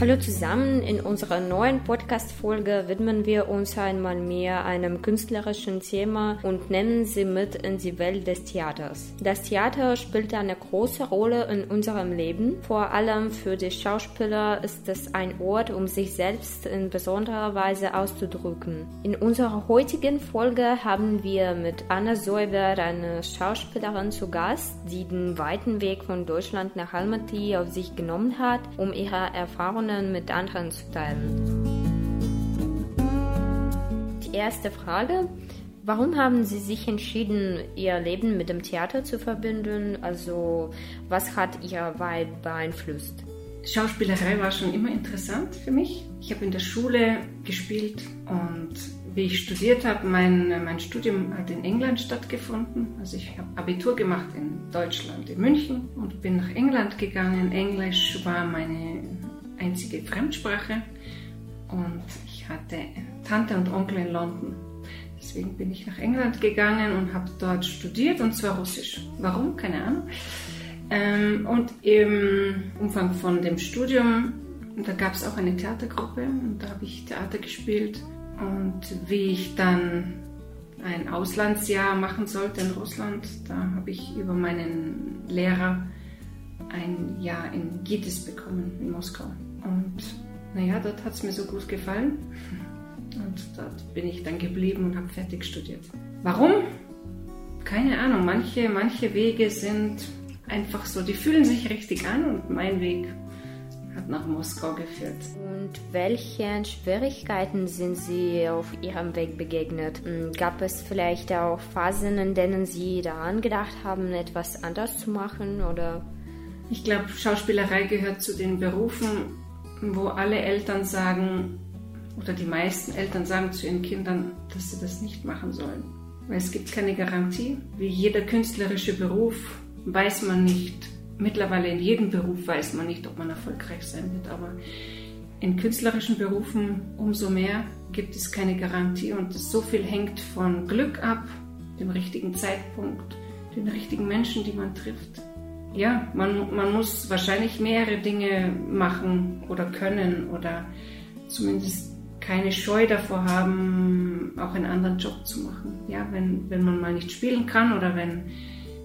Hallo zusammen, in unserer neuen Podcast-Folge widmen wir uns einmal mehr einem künstlerischen Thema und nehmen sie mit in die Welt des Theaters. Das Theater spielt eine große Rolle in unserem Leben. Vor allem für die Schauspieler ist es ein Ort, um sich selbst in besonderer Weise auszudrücken. In unserer heutigen Folge haben wir mit Anna Säuber eine Schauspielerin zu Gast, die den weiten Weg von Deutschland nach Almaty auf sich genommen hat, um ihre Erfahrungen Erfahrungen mit anderen zu teilen. Die erste Frage. Warum haben Sie sich entschieden, Ihr Leben mit dem Theater zu verbinden? Also, was hat Ihre Arbeit beeinflusst? Schauspielerei war schon immer interessant für mich. Ich habe in der Schule gespielt und wie ich studiert habe, mein, mein Studium hat in England stattgefunden. Also ich habe Abitur gemacht in Deutschland, in München und bin nach England gegangen. Englisch war meine einzige Fremdsprache und ich hatte Tante und Onkel in London. Deswegen bin ich nach England gegangen und habe dort studiert und zwar Russisch. Warum? Keine Ahnung. Ähm, und im Umfang von dem Studium, da gab es auch eine Theatergruppe und da habe ich Theater gespielt. Und wie ich dann ein Auslandsjahr machen sollte in Russland, da habe ich über meinen Lehrer ein Jahr in Gitis bekommen in Moskau. Und naja, dort hat es mir so gut gefallen. Und dort bin ich dann geblieben und habe fertig studiert. Warum? Keine Ahnung. Manche, manche Wege sind einfach so, die fühlen sich richtig an und mein Weg hat nach Moskau geführt. Und welchen Schwierigkeiten sind Sie auf Ihrem Weg begegnet? Hm, gab es vielleicht auch Phasen, in denen Sie daran gedacht haben, etwas anders zu machen oder? Ich glaube, Schauspielerei gehört zu den Berufen, wo alle Eltern sagen, oder die meisten Eltern sagen zu ihren Kindern, dass sie das nicht machen sollen. Weil es gibt keine Garantie. Wie jeder künstlerische Beruf weiß man nicht, mittlerweile in jedem Beruf weiß man nicht, ob man erfolgreich sein wird, aber in künstlerischen Berufen umso mehr gibt es keine Garantie und so viel hängt von Glück ab, dem richtigen Zeitpunkt, den richtigen Menschen, die man trifft ja, man, man muss wahrscheinlich mehrere Dinge machen oder können oder zumindest keine Scheu davor haben, auch einen anderen Job zu machen. Ja, wenn, wenn man mal nicht spielen kann oder wenn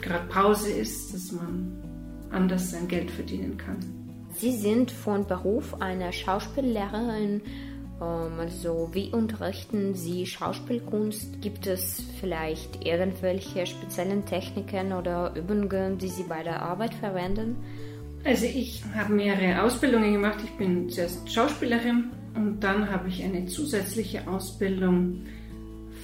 gerade Pause ist, dass man anders sein Geld verdienen kann. Sie sind von Beruf eine Schauspiellehrerin also wie unterrichten Sie Schauspielkunst? Gibt es vielleicht irgendwelche speziellen Techniken oder Übungen, die Sie bei der Arbeit verwenden? Also ich habe mehrere Ausbildungen gemacht. Ich bin zuerst Schauspielerin und dann habe ich eine zusätzliche Ausbildung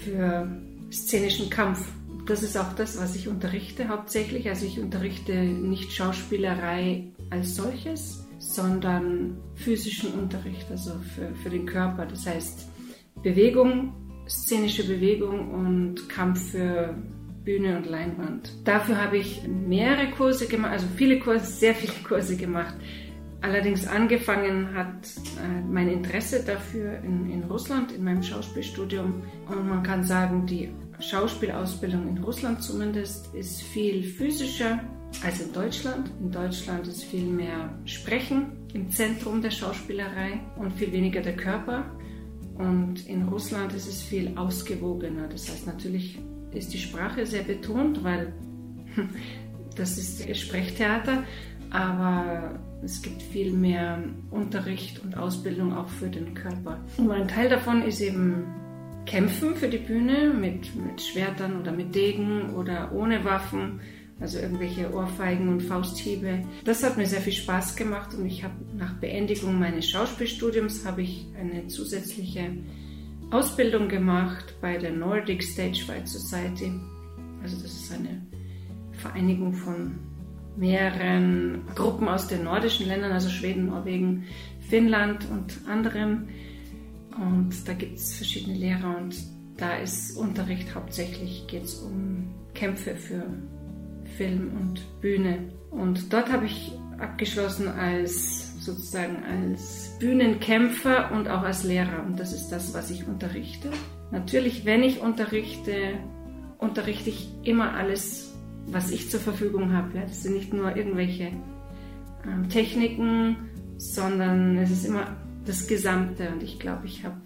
für szenischen Kampf. Das ist auch das, was ich unterrichte hauptsächlich. Also ich unterrichte nicht Schauspielerei als solches, sondern physischen Unterricht, also für, für den Körper. Das heißt Bewegung, szenische Bewegung und Kampf für Bühne und Leinwand. Dafür habe ich mehrere Kurse gemacht, also viele Kurse, sehr viele Kurse gemacht. Allerdings angefangen hat äh, mein Interesse dafür in, in Russland, in meinem Schauspielstudium. Und man kann sagen, die Schauspielausbildung in Russland zumindest ist viel physischer als in Deutschland. In Deutschland ist viel mehr Sprechen im Zentrum der Schauspielerei und viel weniger der Körper. Und in Russland ist es viel ausgewogener. Das heißt, natürlich ist die Sprache sehr betont, weil das ist Sprechtheater, aber es gibt viel mehr Unterricht und Ausbildung auch für den Körper. Und ein Teil davon ist eben Kämpfen für die Bühne mit, mit Schwertern oder mit Degen oder ohne Waffen also irgendwelche Ohrfeigen und Fausthiebe. Das hat mir sehr viel Spaß gemacht und ich habe nach Beendigung meines Schauspielstudiums habe ich eine zusätzliche Ausbildung gemacht bei der Nordic Stage Fight Society. Also das ist eine Vereinigung von mehreren Gruppen aus den nordischen Ländern, also Schweden, Norwegen, Finnland und anderen. Und da gibt es verschiedene Lehrer und da ist Unterricht hauptsächlich geht es um Kämpfe für Film und Bühne. Und dort habe ich abgeschlossen als sozusagen als Bühnenkämpfer und auch als Lehrer. Und das ist das, was ich unterrichte. Natürlich, wenn ich unterrichte, unterrichte ich immer alles, was ich zur Verfügung habe. Das sind nicht nur irgendwelche ähm, Techniken sondern es ist immer das Gesamte. Und ich glaube, ich habe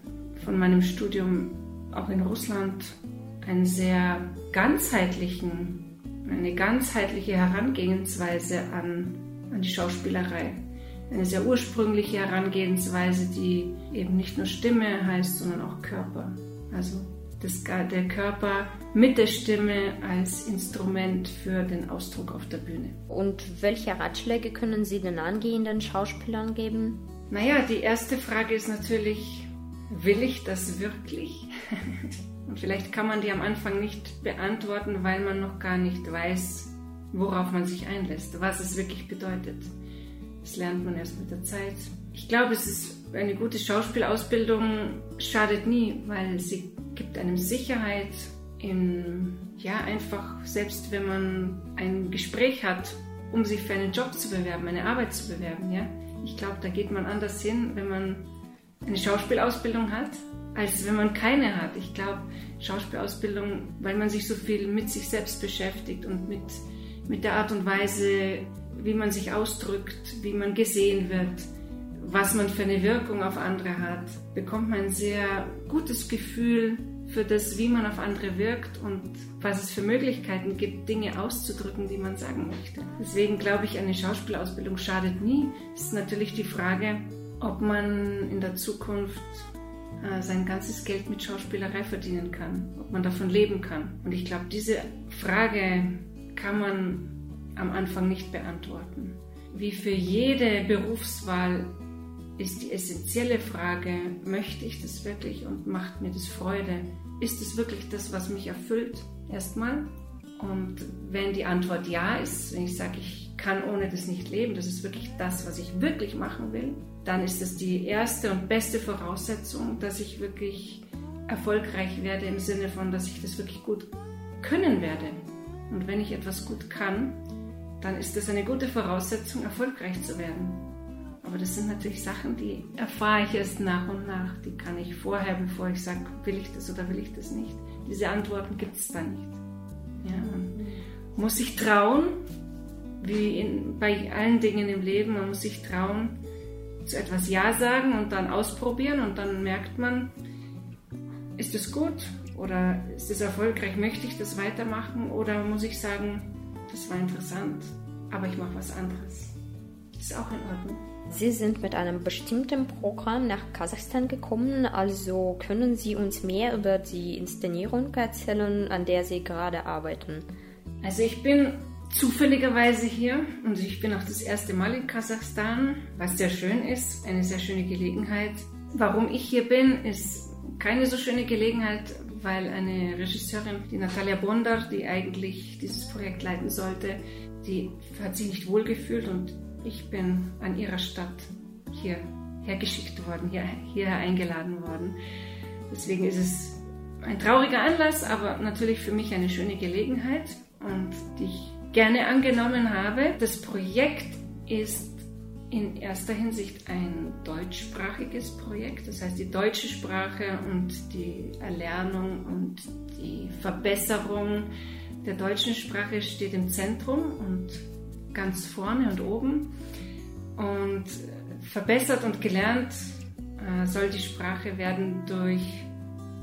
von meinem Studium auch in Russland einen sehr ganzheitlichen, eine ganzheitliche Herangehensweise an, an die Schauspielerei. Eine sehr ursprüngliche Herangehensweise, die eben nicht nur Stimme heißt, sondern auch Körper. Also das, der Körper mit der Stimme als Instrument für den Ausdruck auf der Bühne. Und welche Ratschläge können Sie den angehenden Schauspielern geben? Naja, die erste Frage ist natürlich, will ich das wirklich? Und vielleicht kann man die am Anfang nicht beantworten, weil man noch gar nicht weiß, worauf man sich einlässt, was es wirklich bedeutet. Das lernt man erst mit der Zeit. Ich glaube, es ist eine gute Schauspielausbildung schadet nie, weil sie gibt einem Sicherheit in, ja, einfach, selbst wenn man ein Gespräch hat, um sich für einen Job zu bewerben, eine Arbeit zu bewerben, ja. Ich glaube, da geht man anders hin, wenn man eine Schauspielausbildung hat, als wenn man keine hat. Ich glaube, Schauspielausbildung, weil man sich so viel mit sich selbst beschäftigt und mit, mit der Art und Weise, wie man sich ausdrückt, wie man gesehen wird, was man für eine Wirkung auf andere hat, bekommt man ein sehr gutes Gefühl für das, wie man auf andere wirkt und was es für Möglichkeiten gibt, Dinge auszudrücken, die man sagen möchte. Deswegen glaube ich, eine Schauspielausbildung schadet nie. Es ist natürlich die Frage, ob man in der Zukunft äh, sein ganzes Geld mit Schauspielerei verdienen kann, ob man davon leben kann. Und ich glaube, diese Frage kann man am Anfang nicht beantworten. Wie für jede Berufswahl ist die essentielle Frage, möchte ich das wirklich und macht mir das Freude? Ist es wirklich das, was mich erfüllt? Erstmal. Und wenn die Antwort ja ist, wenn ich sage, ich kann ohne das nicht leben, das ist wirklich das, was ich wirklich machen will, dann ist das die erste und beste Voraussetzung, dass ich wirklich erfolgreich werde im Sinne von, dass ich das wirklich gut können werde. Und wenn ich etwas gut kann, dann ist das eine gute Voraussetzung, erfolgreich zu werden. Aber das sind natürlich Sachen, die erfahre ich erst nach und nach. Die kann ich vorher, bevor ich sage, will ich das oder will ich das nicht. Diese Antworten gibt es da nicht. Ja, man muss sich trauen, wie in, bei allen Dingen im Leben, man muss sich trauen, zu etwas Ja sagen und dann ausprobieren und dann merkt man, ist es gut oder ist es erfolgreich, möchte ich das weitermachen oder muss ich sagen, das war interessant, aber ich mache was anderes. Ist auch in Ordnung. Sie sind mit einem bestimmten Programm nach Kasachstan gekommen, also können Sie uns mehr über die Inszenierung erzählen, an der Sie gerade arbeiten? Also ich bin zufälligerweise hier und ich bin auch das erste Mal in Kasachstan, was sehr schön ist, eine sehr schöne Gelegenheit. Warum ich hier bin, ist keine so schöne Gelegenheit, weil eine Regisseurin, die Natalia Bondar, die eigentlich dieses Projekt leiten sollte, die hat sich nicht wohlgefühlt und ich bin an ihrer Stadt hier hergeschickt worden, hier, hierher eingeladen worden. Deswegen ist es ein trauriger Anlass, aber natürlich für mich eine schöne Gelegenheit und die ich gerne angenommen habe. Das Projekt ist in erster Hinsicht ein deutschsprachiges Projekt, das heißt die deutsche Sprache und die Erlernung und die Verbesserung der deutschen Sprache steht im Zentrum und ganz vorne und oben. Und verbessert und gelernt äh, soll die Sprache werden durch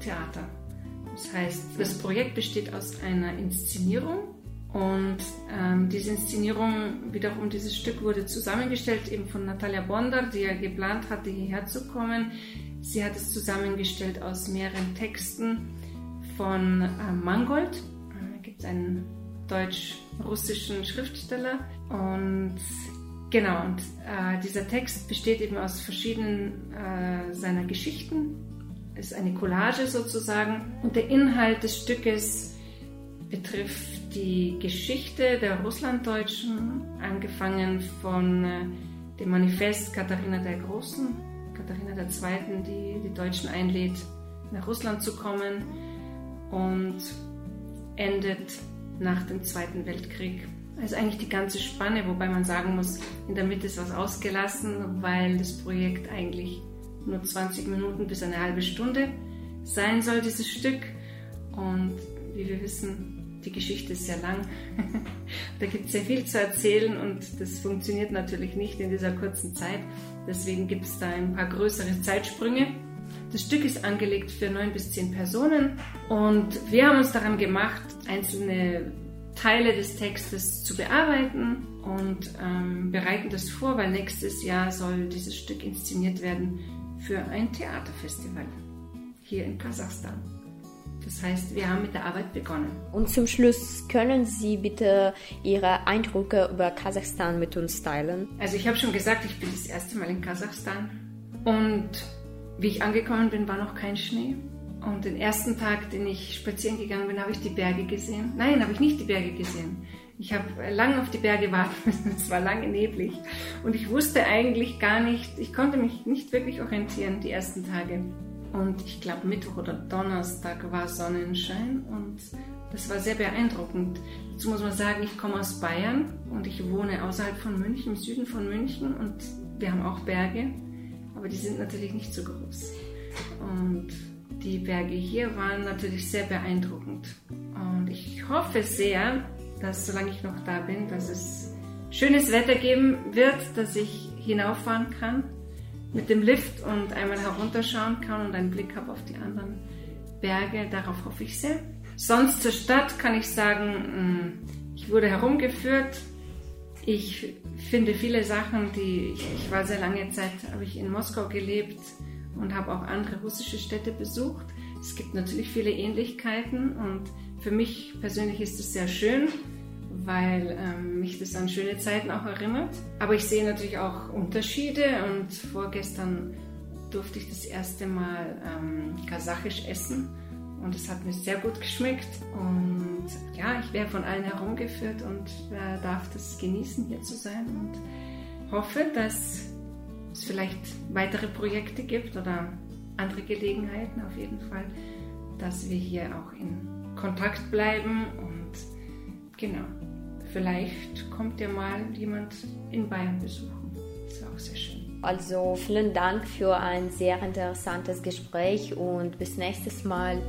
Theater. Das heißt, das Projekt besteht aus einer Inszenierung und ähm, diese Inszenierung, wiederum dieses Stück wurde zusammengestellt eben von Natalia Bondar, die ja geplant hatte, hierher zu kommen. Sie hat es zusammengestellt aus mehreren Texten von äh, Mangold. Äh, da gibt es einen deutsch-russischen Schriftsteller. Und genau, und äh, dieser Text besteht eben aus verschiedenen äh, seiner Geschichten. Ist eine Collage sozusagen. Und der Inhalt des Stückes betrifft die Geschichte der Russlanddeutschen, angefangen von äh, dem Manifest Katharina der Großen, Katharina II., die die Deutschen einlädt, nach Russland zu kommen und endet nach dem Zweiten Weltkrieg. Also eigentlich die ganze Spanne, wobei man sagen muss, in der Mitte ist was ausgelassen, weil das Projekt eigentlich nur 20 Minuten bis eine halbe Stunde sein soll, dieses Stück. Und wie wir wissen, die Geschichte ist sehr lang. da gibt es sehr viel zu erzählen und das funktioniert natürlich nicht in dieser kurzen Zeit. Deswegen gibt es da ein paar größere Zeitsprünge. Das Stück ist angelegt für neun bis zehn Personen und wir haben uns daran gemacht, einzelne Teile des Textes zu bearbeiten und ähm, bereiten das vor, weil nächstes Jahr soll dieses Stück inszeniert werden für ein Theaterfestival hier in Kasachstan. Das heißt, wir haben mit der Arbeit begonnen. Und zum Schluss können Sie bitte Ihre Eindrücke über Kasachstan mit uns teilen? Also ich habe schon gesagt, ich bin das erste Mal in Kasachstan und wie ich angekommen bin, war noch kein Schnee. Und den ersten Tag, den ich spazieren gegangen bin, habe ich die Berge gesehen. Nein, habe ich nicht die Berge gesehen. Ich habe lange auf die Berge warten müssen. Es war lange neblig. Und ich wusste eigentlich gar nicht, ich konnte mich nicht wirklich orientieren die ersten Tage. Und ich glaube, Mittwoch oder Donnerstag war Sonnenschein und das war sehr beeindruckend. Dazu muss man sagen, ich komme aus Bayern und ich wohne außerhalb von München, im Süden von München und wir haben auch Berge, aber die sind natürlich nicht so groß. Und die Berge hier waren natürlich sehr beeindruckend. Und ich hoffe sehr, dass solange ich noch da bin, dass es schönes Wetter geben wird, dass ich hinauffahren kann mit dem Lift und einmal herunterschauen kann und einen Blick habe auf die anderen Berge. Darauf hoffe ich sehr. Sonst zur Stadt kann ich sagen, mm, ich wurde herumgeführt. Ich finde viele Sachen, die ich, ich war sehr lange Zeit, habe ich in Moskau gelebt und habe auch andere russische Städte besucht. Es gibt natürlich viele Ähnlichkeiten und für mich persönlich ist es sehr schön, weil ähm, mich das an schöne Zeiten auch erinnert. Aber ich sehe natürlich auch Unterschiede und vorgestern durfte ich das erste Mal ähm, kasachisch essen und es hat mir sehr gut geschmeckt und ja, ich werde von allen herumgeführt und äh, darf das genießen, hier zu sein und hoffe, dass es vielleicht weitere Projekte gibt oder andere Gelegenheiten auf jeden Fall, dass wir hier auch in Kontakt bleiben und genau, vielleicht kommt ja mal jemand in Bayern besuchen. Das wäre auch sehr schön. Also vielen Dank für ein sehr interessantes Gespräch und bis nächstes Mal.